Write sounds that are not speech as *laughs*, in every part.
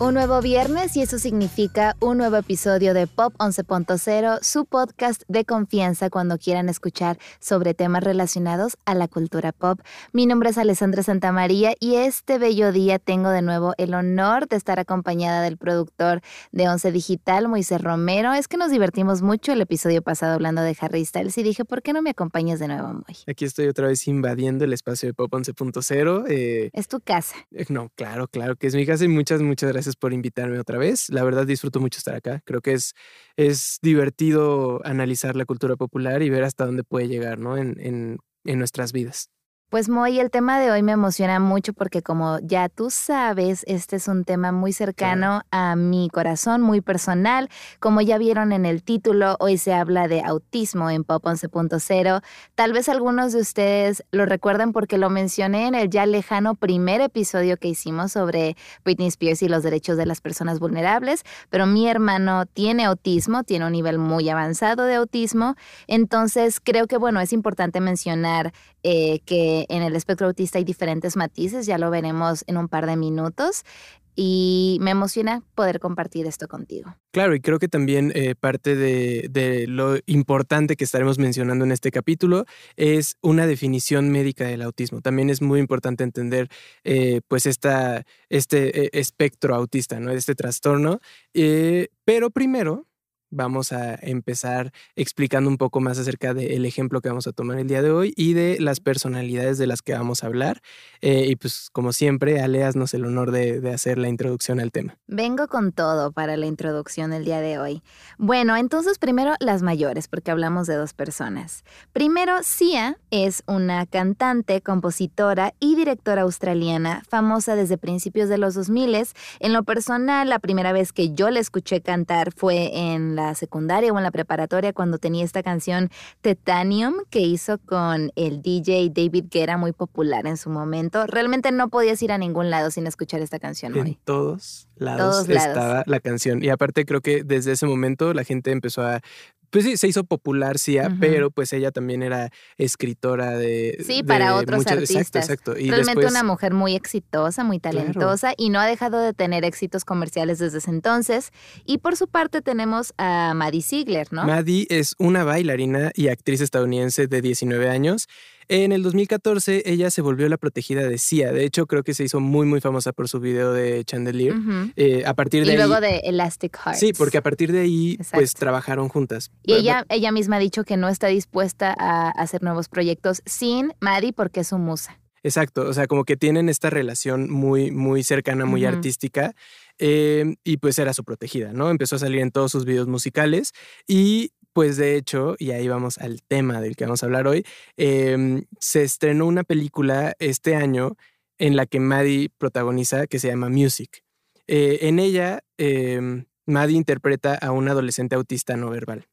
Un nuevo viernes y eso significa un nuevo episodio de Pop 11.0, su podcast de confianza cuando quieran escuchar sobre temas relacionados a la cultura pop. Mi nombre es Alessandra Santamaría y este bello día tengo de nuevo el honor de estar acompañada del productor de Once Digital, Moisés Romero. Es que nos divertimos mucho el episodio pasado hablando de Harry Styles y dije, ¿por qué no me acompañas de nuevo, Moy? Aquí estoy otra vez invadiendo el espacio de Pop 11.0. Eh, es tu casa. Eh, no, claro, claro que es mi casa y muchas, muchas gracias por invitarme otra vez. La verdad disfruto mucho estar acá. Creo que es, es divertido analizar la cultura popular y ver hasta dónde puede llegar ¿no? en, en, en nuestras vidas. Pues Moy, el tema de hoy me emociona mucho porque como ya tú sabes, este es un tema muy cercano a mi corazón, muy personal. Como ya vieron en el título, hoy se habla de autismo en Pop 11.0. Tal vez algunos de ustedes lo recuerden porque lo mencioné en el ya lejano primer episodio que hicimos sobre Britney Spears y los derechos de las personas vulnerables, pero mi hermano tiene autismo, tiene un nivel muy avanzado de autismo, entonces creo que bueno, es importante mencionar eh, que en el espectro autista hay diferentes matices, ya lo veremos en un par de minutos. Y me emociona poder compartir esto contigo. Claro, y creo que también eh, parte de, lo importante que estaremos mencionando en este capítulo es una definición médica del autismo. También es muy importante entender eh, pues esta, este espectro autista, ¿no? Este trastorno. pero primero, vamos a empezar explicando un poco más acerca del ejemplo que vamos a tomar el día de hoy y de las personalidades de las que vamos a hablar. Eh, y pues como siempre, Ale, haznos el honor de, de, hacer la introducción al tema. Vengo con todo para la introducción el día de hoy. Bueno, entonces primero las mayores, porque hablamos de dos personas. Primero, Sia es una cantante, compositora y directora australiana, famosa desde principios de los 2000. En lo personal, la primera vez que yo la escuché cantar fue en la secundaria o en la preparatoria cuando tenía esta canción Titanium que hizo con el DJ David Guerra, muy popular en su momento. Realmente no podías ir a ningún lado sin escuchar esta canción. En todos lados estaba la canción. Y aparte creo que desde ese momento la gente empezó a pues sí, se hizo popular, sí, pero pues ella también era escritora de... Sí, para otros artistas. Exacto, exacto. Y Realmente una mujer muy exitosa, muy talentosa y no ha dejado de tener éxitos comerciales desde ese entonces. Y por su parte tenemos a Maddie Ziegler, ¿no? Maddie es una bailarina y actriz estadounidense de 19 años. En el 2014 ella se volvió la protegida de Sia. De hecho, creo que se hizo muy, muy famosa por su video de Chandelier. Eh, a partir de y luego de Elastic Heart. Sí, porque a partir de ahí, pues trabajaron juntas. Y ella, ella misma ha dicho que no está dispuesta a hacer nuevos proyectos sin Maddie porque es su musa. Exacto, o sea, como que tienen esta relación muy, muy cercana, muy artística, eh, y pues era su protegida, ¿no? Empezó a salir en todos sus videos musicales y pues de hecho, y ahí vamos al tema del que vamos a hablar hoy, em, se estrenó una película este año en la que Maddie protagoniza que se llama Music. Eh, en ella, eh, Maddie interpreta a un adolescente autista no verbal.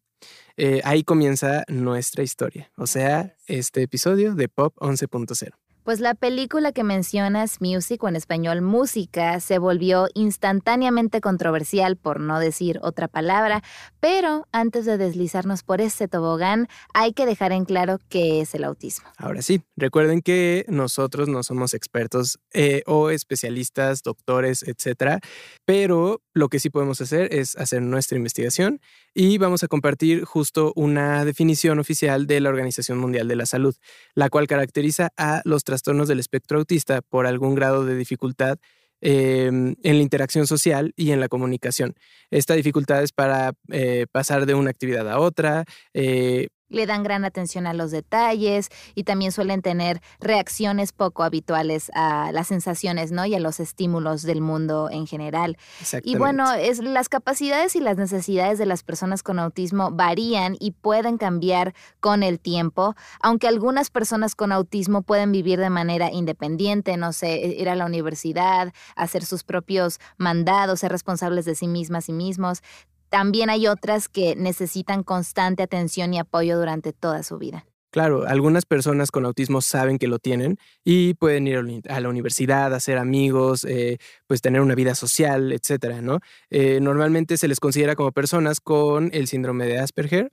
Eh, ahí comienza nuestra historia, o sea, este episodio de Pop 11.0. Pues la película que mencionas, Music o en español Música, se volvió instantáneamente controversial, por no decir otra palabra, pero antes de deslizarnos por este tobogán, hay que dejar en claro qué es el autismo. Ahora sí, recuerden que nosotros no somos expertos eh, o especialistas, doctores, etcétera, pero lo que sí podemos hacer es hacer nuestra investigación y vamos a compartir justo una definición oficial de la Organización Mundial de la Salud, la cual caracteriza a los del espectro autista por algún grado de dificultad em, en la interacción social y en la comunicación. Esta dificultad es para eh, pasar de una actividad a otra, eh, le dan gran atención a los detalles y también suelen tener reacciones poco habituales a las sensaciones, ¿no? Y a los estímulos del mundo en general. Y bueno, es, las capacidades y las necesidades de las personas con autismo varían y pueden cambiar con el tiempo, aunque algunas personas con autismo pueden vivir de manera independiente, no sé, ir a la universidad, hacer sus propios mandados, ser responsables de sí mismas y mismos. También hay otras que necesitan constante atención y apoyo durante toda su vida. Claro, algunas personas con autismo saben que lo tienen y pueden ir a la universidad, hacer amigos, eh, pues tener una vida social, etcétera, ¿no? Eh, normalmente se les considera como personas con el síndrome de Asperger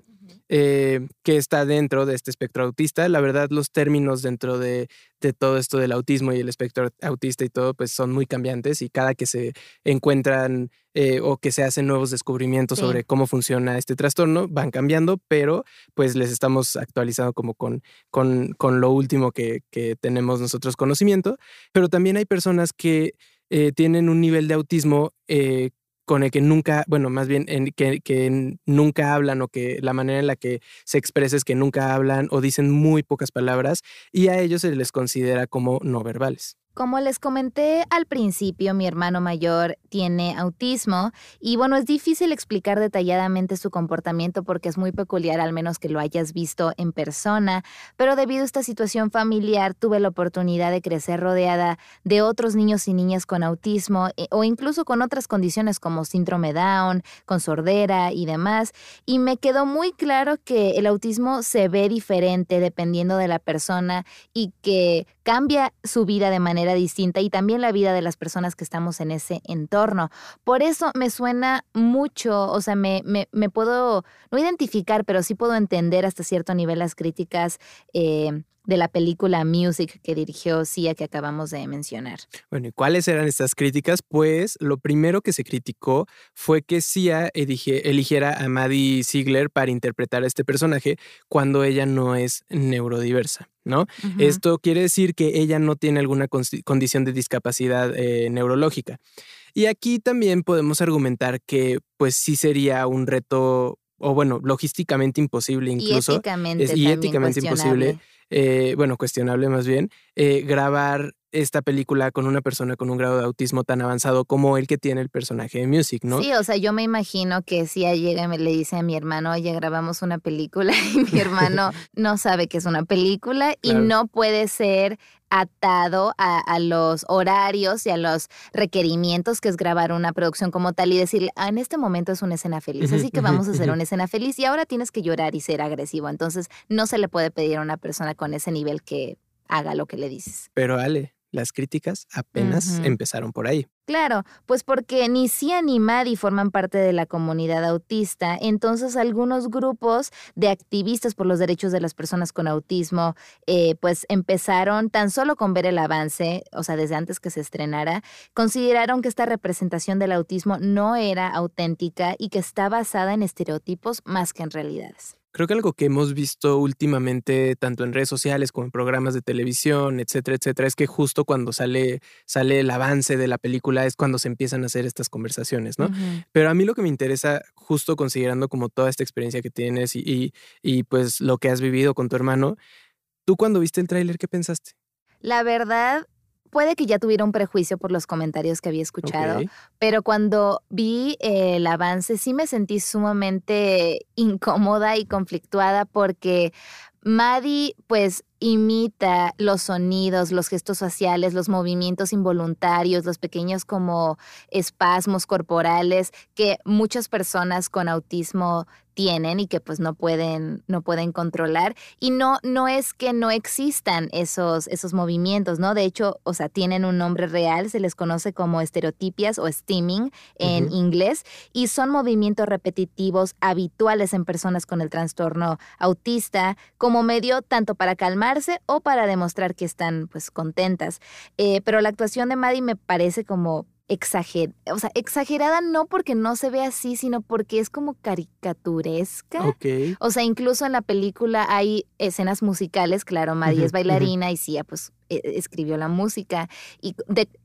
eh, que está dentro de este espectro autista. La verdad, los términos dentro de, todo esto del autismo y el espectro autista y todo, pues son muy cambiantes y cada que se encuentran eh, o que se hacen nuevos descubrimientos sobre cómo funciona este trastorno, van cambiando, pero pues les estamos actualizando como con, con, con lo último que, que, tenemos nosotros conocimiento. Pero también hay personas que eh, tienen un nivel de autismo con el que nunca, bueno, más bien en, que, que, nunca hablan o que la manera en la que se expresa es que nunca hablan o dicen muy pocas palabras y a ellos se les considera como no verbales. Como les comenté al principio, mi hermano mayor tiene autismo y bueno, es difícil explicar detalladamente su comportamiento porque es muy peculiar, al menos que lo hayas visto en persona, pero debido a esta situación familiar tuve la oportunidad de crecer rodeada de otros niños y niñas con autismo eh, o incluso con otras condiciones como síndrome Down, con sordera y demás, y me quedó muy claro que el autismo se ve diferente dependiendo de la persona y que cambia su vida de manera distinta y también la vida de las personas que estamos en ese entorno. Por eso me suena mucho, o sea, me, me, puedo, no identificar, pero sí puedo entender hasta cierto nivel las críticas. Eh, de la película Music que dirigió Sia que acabamos de mencionar. Bueno, ¿y cuáles eran estas críticas? Pues lo primero que se criticó fue que Sia eligiera a Maddie Ziegler para interpretar a este personaje cuando ella no es neurodiversa. ¿No? Esto quiere decir que ella no tiene alguna condición de discapacidad eh, neurológica. Y aquí también podemos argumentar que pues sí sería un reto, o bueno, logísticamente imposible incluso. Y éticamente, y éticamente imposible eh, bueno, cuestionable más bien, eh, grabar esta película con una persona con un grado de autismo tan avanzado como el que tiene el personaje de Music, ¿no? Sí, o sea, yo me imagino que si llega y me le dice a mi hermano, oye, grabamos una película *laughs* y mi hermano *laughs* no sabe que es una película y no puede ser atado a, los horarios y a los requerimientos que es grabar una producción como tal y decir, ah, en este momento es una escena feliz, así que vamos a hacer una escena feliz y ahora tienes que llorar y ser agresivo. Entonces, no se le puede pedir a una persona con ese nivel que haga lo que le dices. Pero Ale, las críticas apenas empezaron por ahí. Claro, pues porque ni Cia ni Maddie forman parte de la comunidad autista, entonces algunos grupos de activistas por los derechos de las personas con autismo, eh, pues empezaron tan solo con ver el avance, o sea, desde antes que se estrenara, consideraron que esta representación del autismo no era auténtica y que está basada en estereotipos más que en realidades. Creo que algo que hemos visto últimamente, tanto en redes sociales como en programas de televisión, etcétera, etcétera, es que justo cuando sale, sale el avance de la película es cuando se empiezan a hacer estas conversaciones, ¿no? Pero a mí lo que me interesa, justo considerando como toda esta experiencia que tienes y, y, pues lo que has vivido con tu hermano, tú cuando viste el tráiler, ¿qué pensaste? La verdad, puede que ya tuviera un prejuicio por los comentarios que había escuchado, pero cuando vi el avance sí me sentí sumamente incómoda y conflictuada porque Maddie pues imita los sonidos, los gestos faciales, los movimientos involuntarios, los pequeños como espasmos corporales que muchas personas con autismo tienen y que pues no pueden, no pueden controlar. Y no, no es que no existan esos, esos movimientos, ¿no? De hecho, o sea, tienen un nombre real, se les conoce como estereotipias o steaming en inglés, y son movimientos repetitivos habituales en personas con el trastorno autista como medio tanto para o para demostrar que están pues contentas. Eh, pero la actuación de Maddie me parece como exagerada, o sea, exagerada no porque no se ve así, sino porque es como caricaturesca. O sea, incluso en la película hay escenas musicales, claro, Maddie es bailarina y Sia pues e, escribió la música y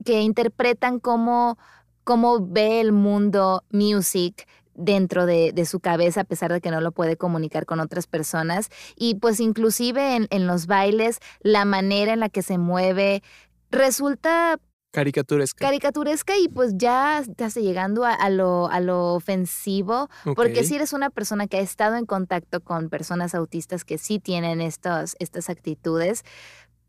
que interpretan cómo, cómo ve el mundo music dentro de, de, su cabeza a pesar de que no lo puede comunicar con otras personas y pues inclusive en, en los bailes la manera en la que se mueve resulta Caricaturesca. Caricaturesca y pues ya estás llegando a, lo, a lo ofensivo, porque si eres una persona que ha estado en contacto con personas autistas que sí tienen estos, estas actitudes,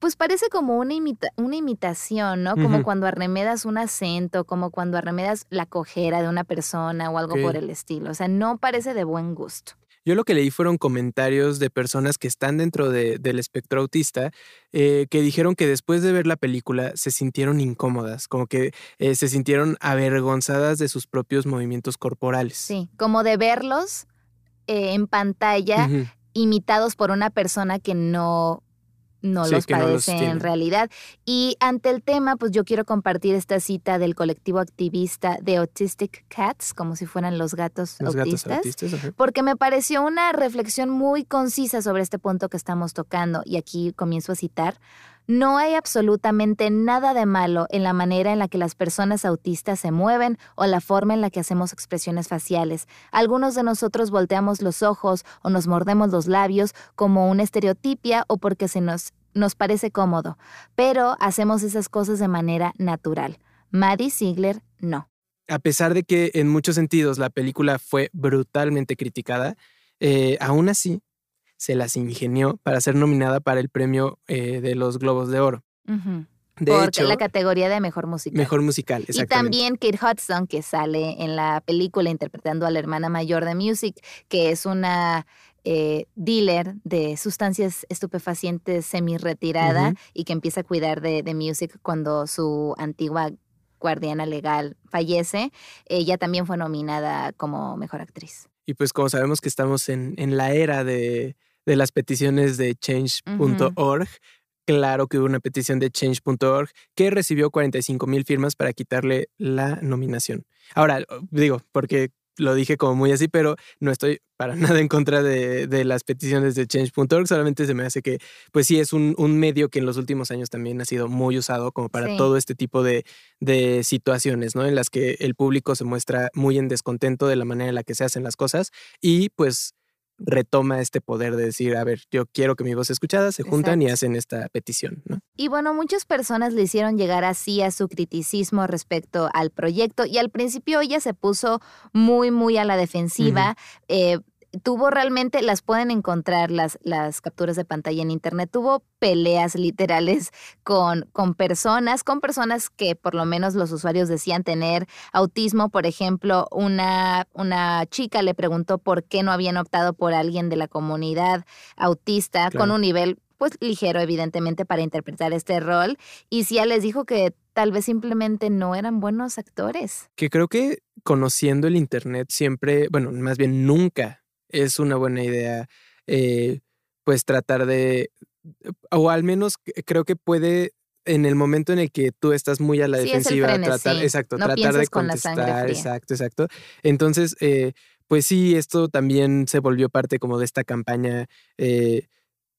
pues parece como una, una imitación, ¿no? Como cuando arremedas un acento, como cuando arremedas la cojera de una persona o algo por el estilo. O sea, no parece de buen gusto. Yo lo que leí fueron comentarios de personas que están dentro del espectro autista eh, que dijeron que después de ver la película se sintieron incómodas, como que eh, se sintieron avergonzadas de sus propios movimientos corporales. Sí, como de verlos eh, en pantalla imitados por una persona que no no los padece en realidad. Y ante el tema, pues yo quiero compartir esta cita del colectivo activista de Autistic Cats, como si fueran los gatos autistas, porque me pareció una reflexión muy concisa sobre este punto que estamos tocando. Y aquí comienzo a citar. No hay absolutamente nada de malo en la manera en la que las personas autistas se mueven o la forma en la que hacemos expresiones faciales. Algunos de nosotros volteamos los ojos o nos mordemos los labios como una estereotipia o porque se nos, nos parece cómodo, pero hacemos esas cosas de manera natural. Maddie Ziegler no. A pesar de que en muchos sentidos la película fue brutalmente criticada, eh, aún así se las ingenió para ser nominada para el premio eh, de los Globos de Oro. De Por la categoría de mejor musical. Mejor musical, exactamente. Y también Kate Hudson, que sale en la película interpretando a la hermana mayor de Music, que es una eh, dealer de sustancias estupefacientes semi-retirada y que empieza a cuidar de, de Music cuando su antigua guardiana legal fallece. Ella también fue nominada como mejor actriz. Y pues como sabemos que estamos en, en la era de de las peticiones de change.org. Claro que hubo una petición de change.org que recibió 45 mil firmas para quitarle la nominación. Ahora, digo, porque lo dije como muy así, pero no estoy para *laughs* nada en contra de, las peticiones de change.org, solamente se me hace que, pues sí, es un, medio que en los últimos años también ha sido muy usado como para todo este tipo de, de, situaciones, ¿no? En las que el público se muestra muy en descontento de la manera en la que se hacen las cosas y pues retoma este poder de decir, a ver, yo quiero que mi voz sea escuchada, se juntan y hacen esta petición. ¿no? Y bueno, muchas personas le hicieron llegar así a su criticismo respecto al proyecto y al principio ella se puso muy, muy a la defensiva tuvo realmente, las pueden encontrar las, las capturas de pantalla en internet, tuvo peleas literales con, con personas, con personas que por lo menos los usuarios decían tener autismo. Por ejemplo, una, una chica le preguntó por qué no habían optado por alguien de la comunidad autista con un nivel pues ligero evidentemente para interpretar este rol y Cia les dijo que tal vez simplemente no eran buenos actores. Que creo que conociendo el internet siempre, bueno, más bien nunca es una buena idea, eh, pues tratar de, o al menos creo que puede en el momento en el que tú estás muy a la defensiva, tratar, exacto, tratar de contestar, exacto, exacto. Entonces, eh, pues sí, esto también se volvió parte como de esta campaña, eh,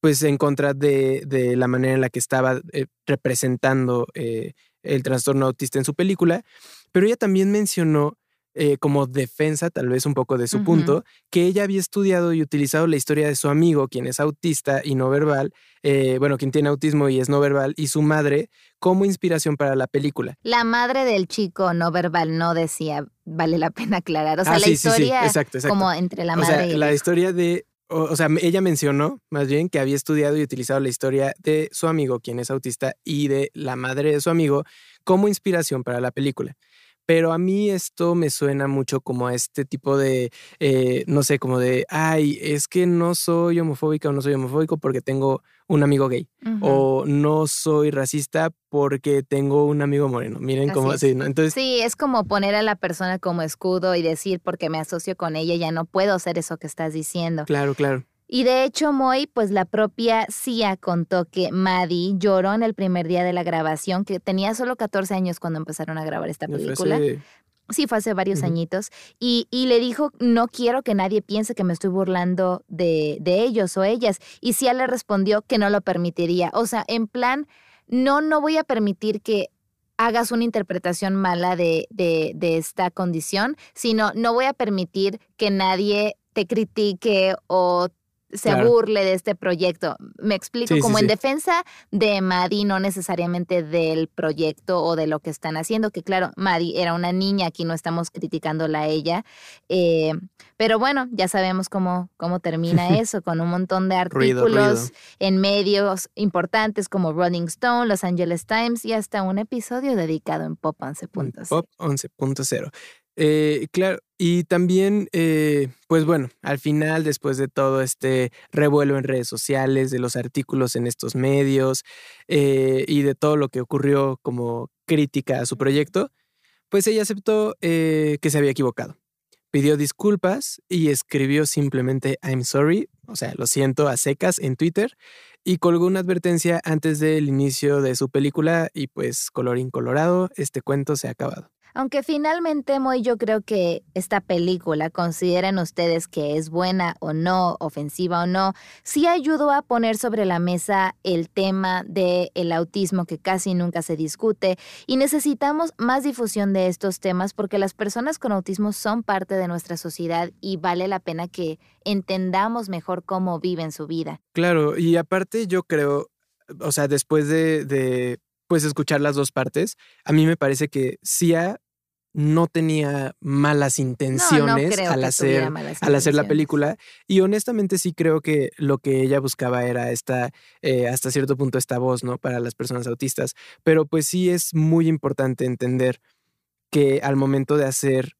pues en contra de, de, la manera en la que estaba representando el trastorno autista en su película, pero ella también mencionó eh, como defensa tal vez un poco de su punto, que ella había estudiado y utilizado la historia de su amigo, quien es autista y no verbal, eh, bueno, quien tiene autismo y es no verbal, y su madre como inspiración para la película. La madre del chico no verbal no decía, vale la pena aclarar, o sea, ah, la historia como entre la madre o sea, la historia de o, sea, ella mencionó más bien que había estudiado y utilizado la historia de su amigo, quien es autista, y de la madre de su amigo como inspiración para la película pero a mí esto me suena mucho como a este tipo de, eh, no sé, como de, ay, es que no soy homofóbica o no soy homofóbico porque tengo un amigo gay, o no soy racista porque tengo un amigo moreno. Miren cómo así, ¿no? Entonces, sí, es como poner a la persona como escudo y decir, porque me asocio con ella, ya no puedo hacer eso que estás diciendo. Claro, claro. Y de hecho, Moy, pues la propia Cia contó que Maddie lloró en el primer día de la grabación, que tenía solo 14 años cuando empezaron a grabar esta película. Sí, fue hace varios añitos. Y, y, le dijo, no quiero que nadie piense que me estoy burlando de, de ellos o ellas. Y Cia le respondió que no lo permitiría. O sea, en plan, no, no voy a permitir que hagas una interpretación mala de, de, de esta condición, sino no voy a permitir que nadie te critique o se burle de este proyecto. Me explico, como en defensa de Maddie, no necesariamente del proyecto o de lo que están haciendo, que claro, Maddie era una niña, aquí no estamos criticándola a ella, eh, pero bueno, ya sabemos cómo, cómo termina *laughs* eso, con un montón de artículos en medios importantes como Rolling Stone, Los Angeles Times y hasta un episodio dedicado en Pop 11.0. Pop 11.0. Eh, claro, Y también, eh, pues bueno, al final, después de todo este revuelo en redes sociales, de los artículos en estos medios eh, y de todo lo que ocurrió como crítica a su proyecto, pues ella aceptó eh, que se había equivocado. Pidió disculpas y escribió simplemente I'm sorry, o sea, lo siento a secas en Twitter y colgó una advertencia antes del inicio de su película y pues colorín colorado, este cuento se ha acabado. Aunque finalmente, Moy, yo creo que esta película, consideren ustedes que es buena o no, ofensiva o no, sí ayudó a poner sobre la mesa el tema del el autismo que casi nunca se discute y necesitamos más difusión de estos temas porque las personas con autismo son parte de nuestra sociedad y vale la pena que entendamos mejor cómo viven su vida. Claro, y aparte yo creo, o sea, después de, de pues escuchar las dos partes, a mí me parece que Sia no tenía malas intenciones, al, hacer, al hacer la película. Y honestamente sí creo que lo que ella buscaba era esta, eh, hasta cierto punto, esta voz, ¿no? Para las personas autistas. Pero pues sí es muy importante entender que al momento de hacer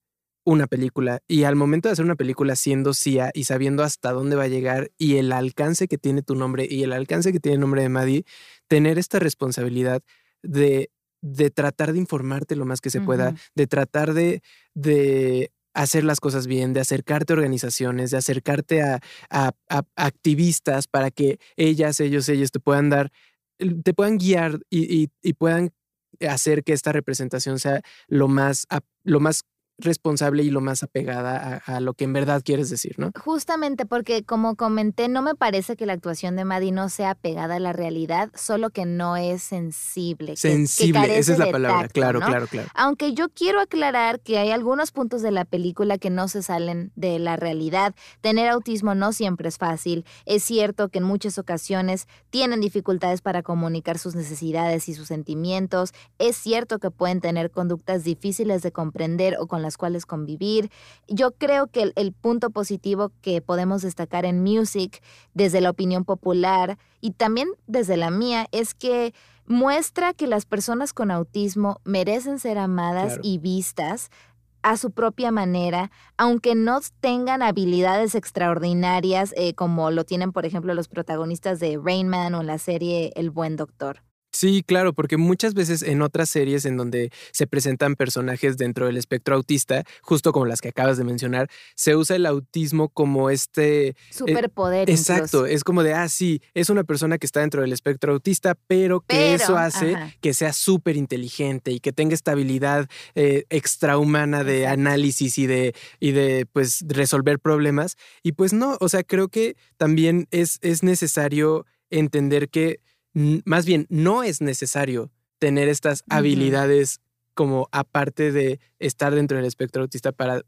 una película y al momento de hacer una película siendo CIA y sabiendo hasta dónde va a llegar y el alcance que tiene tu nombre y el alcance que tiene el nombre de Maddie, tener esta responsabilidad de de tratar de informarte lo más que se pueda, de tratar de, de hacer las cosas bien, de acercarte a organizaciones, de acercarte a, activistas para que ellas, ellos, ellos te puedan dar, te puedan guiar y, y, puedan hacer que esta representación sea lo más, lo más responsable y lo más apegada a, lo que en verdad quieres decir, ¿no? Justamente porque, como comenté, no me parece que la actuación de Maddie no sea apegada a la realidad, solo que no es sensible. Sensible, esa es la palabra, claro, claro, claro. Aunque yo quiero aclarar que hay algunos puntos de la película que no se salen de la realidad. Tener autismo no siempre es fácil. Es cierto que en muchas ocasiones tienen dificultades para comunicar sus necesidades y sus sentimientos. Es cierto que pueden tener conductas difíciles de comprender o con las cuales convivir. Yo creo que el, punto positivo que podemos destacar en Music desde la opinión popular y también desde la mía es que muestra que las personas con autismo merecen ser amadas y vistas a su propia manera, aunque no tengan habilidades extraordinarias eh, como lo tienen, por ejemplo, los protagonistas de Rain Man o en la serie El Buen Doctor. Sí, claro, porque muchas veces en otras series en donde se presentan personajes dentro del espectro autista, justo como las que acabas de mencionar, se usa el autismo como este... Eh, Superpoder. exacto, es como de, ah, sí, es una persona que está dentro del espectro autista, pero que eso hace que sea súper inteligente y que tenga esta habilidad eh, extrahumana de análisis y de, y de, pues, resolver problemas. Y pues no, o sea, creo que también es, es necesario entender que más bien no es necesario tener estas habilidades como aparte de estar dentro del espectro autista para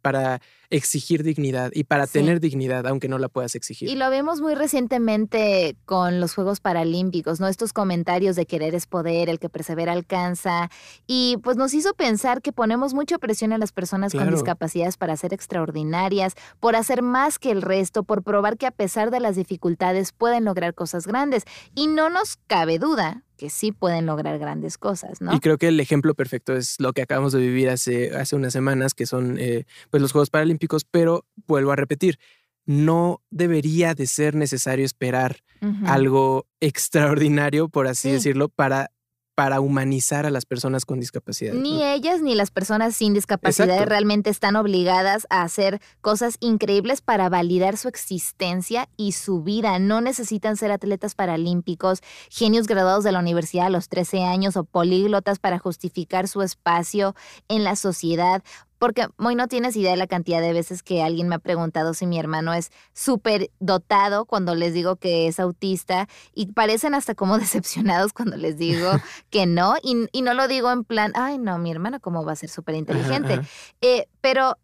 para exigir dignidad y para tener dignidad, aunque no la puedas exigir. Y lo vemos muy recientemente con los Juegos Paralímpicos, ¿no? Estos comentarios de querer es poder, el que persevera alcanza. Y pues nos hizo pensar que ponemos mucha presión a las personas con discapacidades para ser extraordinarias, por hacer más que el resto, por probar que a pesar de las dificultades pueden lograr cosas grandes. Y no nos cabe duda, que sí pueden lograr grandes cosas, ¿no? Y creo que el ejemplo perfecto es lo que acabamos de vivir hace, hace unas semanas, que son eh, pues los Juegos Paralímpicos, pero vuelvo a repetir, no debería de ser necesario esperar algo extraordinario, por así decirlo, para para humanizar a las personas con discapacidad. Ni ellas ni las personas sin discapacidad realmente están obligadas a hacer cosas increíbles para validar su existencia y su vida. No necesitan ser atletas paralímpicos, genios graduados de la universidad a los 13 años o políglotas para justificar su espacio en la sociedad. Porque muy no tienes idea de la cantidad de veces que alguien me ha preguntado si mi hermano es súper dotado cuando les digo que es autista y parecen hasta como *laughs* decepcionados cuando les digo *laughs* que no. Y, no lo digo en plan, ay, no, mi hermano, ¿cómo va a ser súper inteligente? Eh, pero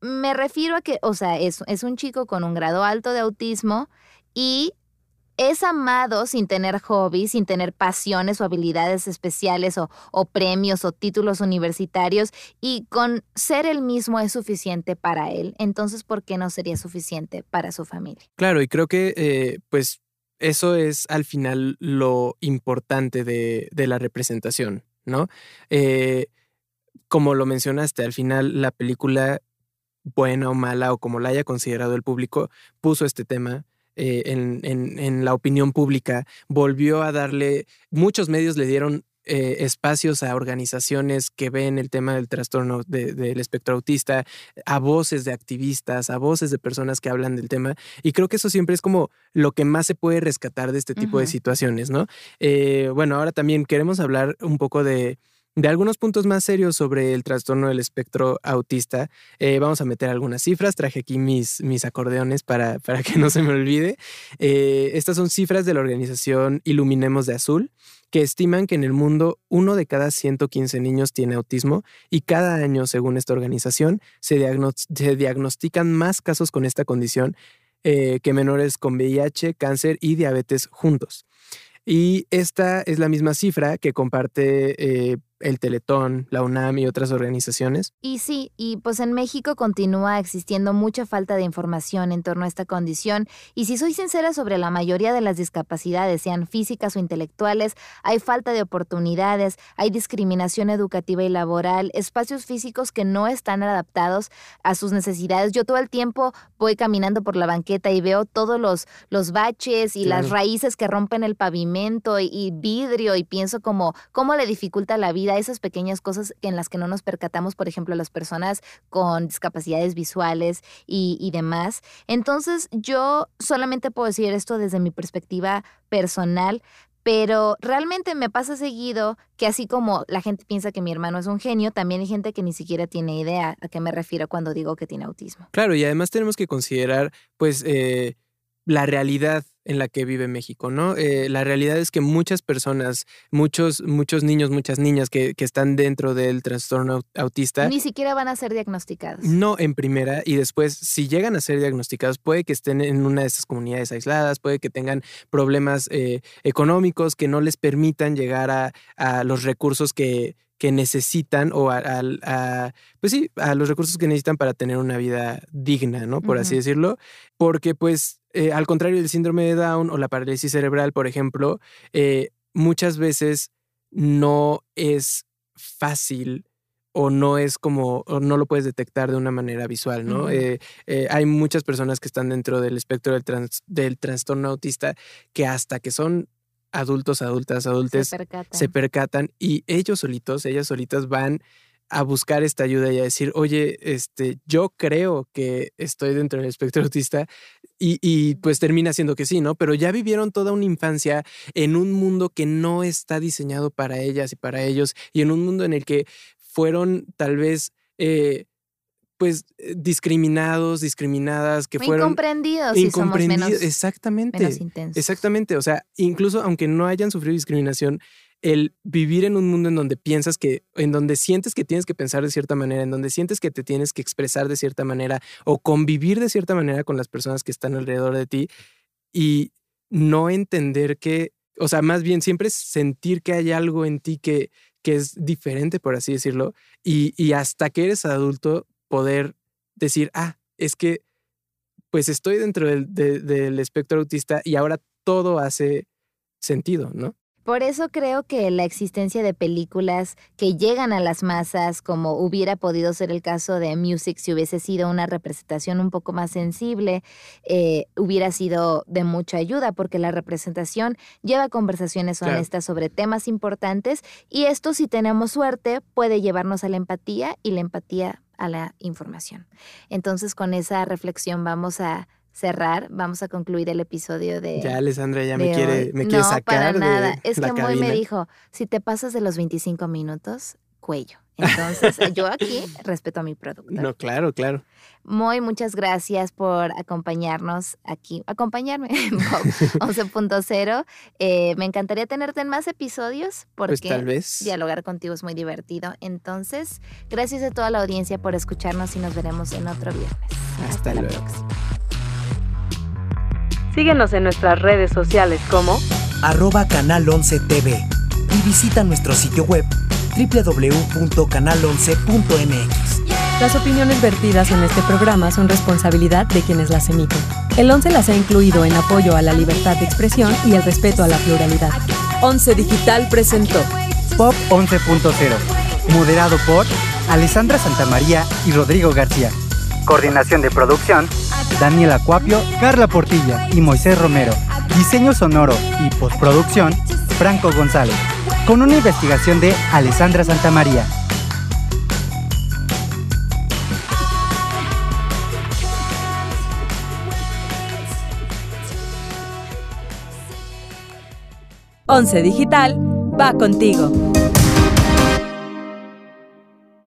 me refiero a que, o sea, es, es un chico con un grado alto de autismo y es amado sin tener hobbies, sin tener pasiones o habilidades especiales o, premios o títulos universitarios y con ser el mismo es suficiente para él. Entonces, ¿por qué no sería suficiente para su familia? Claro, y creo que eh, pues eso es al final lo importante de, la representación, ¿no? Eh, como lo mencionaste, al final la película buena o mala o como la haya considerado el público, puso este tema eh, en, en, la opinión pública, volvió a darle, muchos medios le dieron eh, espacios a organizaciones que ven el tema del trastorno del espectro autista, a voces de activistas, a voces de personas que hablan del tema. Y creo que eso siempre es como lo que más se puede rescatar de este tipo de situaciones, ¿no? Eh, bueno, ahora también queremos hablar un poco de de algunos puntos más serios sobre el trastorno del espectro autista. Eh, vamos a meter algunas cifras. Traje aquí mis, mis acordeones para, para que no se me olvide. Eh, estas son cifras de la organización Iluminemos de Azul, que estiman que en el mundo uno de cada 115 niños tiene autismo y cada año, según esta organización, se, diagnostican más casos con esta condición eh, que menores con VIH, cáncer y diabetes juntos. Y esta es la misma cifra que comparte el Teletón, la UNAM y otras organizaciones. Y sí, y pues en México continúa existiendo mucha falta de información en torno a esta condición y si soy sincera sobre la mayoría de las discapacidades, sean físicas o intelectuales, hay falta de oportunidades, hay discriminación educativa y laboral, espacios físicos que no están adaptados a sus necesidades. Yo todo el tiempo voy caminando por la banqueta y veo todos los, los baches y las raíces que rompen el pavimento y, y vidrio y pienso como cómo le dificulta la vida esas pequeñas cosas en las que no nos percatamos, por ejemplo, las personas con discapacidades visuales y, demás. Entonces, yo solamente puedo decir esto desde mi perspectiva personal, pero realmente me pasa seguido que así como la gente piensa que mi hermano es un genio, también hay gente que ni siquiera tiene idea a qué me refiero cuando digo que tiene autismo. Claro, y además tenemos que considerar, pues, eh, la realidad en la que vive México, ¿no? Eh, la realidad es que muchas personas, muchos, muchos niños, muchas niñas que, que, están dentro del trastorno autista. Ni siquiera van a ser diagnosticados. No en primera y después, si llegan a ser diagnosticados, puede que estén en una de estas comunidades aisladas, puede que tengan problemas eh, económicos que no les permitan llegar a, a los recursos que, que necesitan o a, pues sí, a los recursos que necesitan para tener una vida digna, ¿no? Por así decirlo. Porque pues eh, al contrario del síndrome de Down o la parálisis cerebral, por ejemplo, eh, muchas veces no es fácil o no es como, o no lo puedes detectar de una manera visual, ¿no? Eh, hay muchas personas que están dentro del espectro del, del trastorno autista que hasta que son adultos, adultas, adultes se percatan. y ellos solitos, ellas solitas van a buscar esta ayuda y a decir, oye, este, yo creo que estoy dentro del espectro autista y, y, pues termina siendo que sí, ¿no? Pero ya vivieron toda una infancia en un mundo que no está diseñado para ellas y para ellos y en un mundo en el que fueron tal vez... Eh, pues eh, discriminados, discriminadas, que fueron incomprendidos, incomprendidos, menos, exactamente, exactamente, o sea, incluso aunque no hayan sufrido discriminación, el vivir en un mundo en donde piensas que, en donde sientes que tienes que pensar de cierta manera, en donde sientes que te tienes que expresar de cierta manera o convivir de cierta manera con las personas que están alrededor de ti y no entender que, o sea, más bien siempre sentir que hay algo en ti que, que es diferente, por así decirlo, y, y hasta que eres adulto poder decir, ah, es que pues estoy dentro del, del espectro autista y ahora todo hace sentido, ¿no? Por eso creo que la existencia de películas que llegan a las masas, como hubiera podido ser el caso de Music si hubiese sido una representación un poco más sensible, eh, hubiera sido de mucha ayuda, porque la representación lleva conversaciones honestas sobre temas importantes y esto, si tenemos suerte, puede llevarnos a la empatía y la empatía a la información. Entonces, con esa reflexión vamos a cerrar, vamos a concluir el episodio de. Ya, Alessandra, ya me quiere, me quiere sacar. Para nada. es que Moy me dijo: si te pasas de los 25 minutos, cuello. Entonces, yo aquí respeto a mi producto. No, claro, claro. Muy muchas gracias por acompañarnos aquí, acompañarme *laughs* en 11.0. Eh, me encantaría tenerte en más episodios pues, porque tal vez. dialogar contigo es muy divertido. Entonces, gracias a toda la audiencia por escucharnos y nos veremos en otro viernes. Hasta, luego. Síguenos en nuestras redes sociales como arroba canal 11 TV y visita nuestro sitio web www.canal11.mx. Las opiniones vertidas en este programa son responsabilidad de quienes las emiten. El 11 las ha incluido en apoyo a la libertad de expresión y el respeto a la pluralidad. 11 Digital presentó Pop 11.0, moderado por Alessandra Santamaría y Rodrigo García. Coordinación de producción. Daniel Acuapio, Carla Portilla y Moisés Romero. Diseño sonoro y postproducción. Franco González. Con una investigación de Alessandra Santamaría. Once Digital va contigo.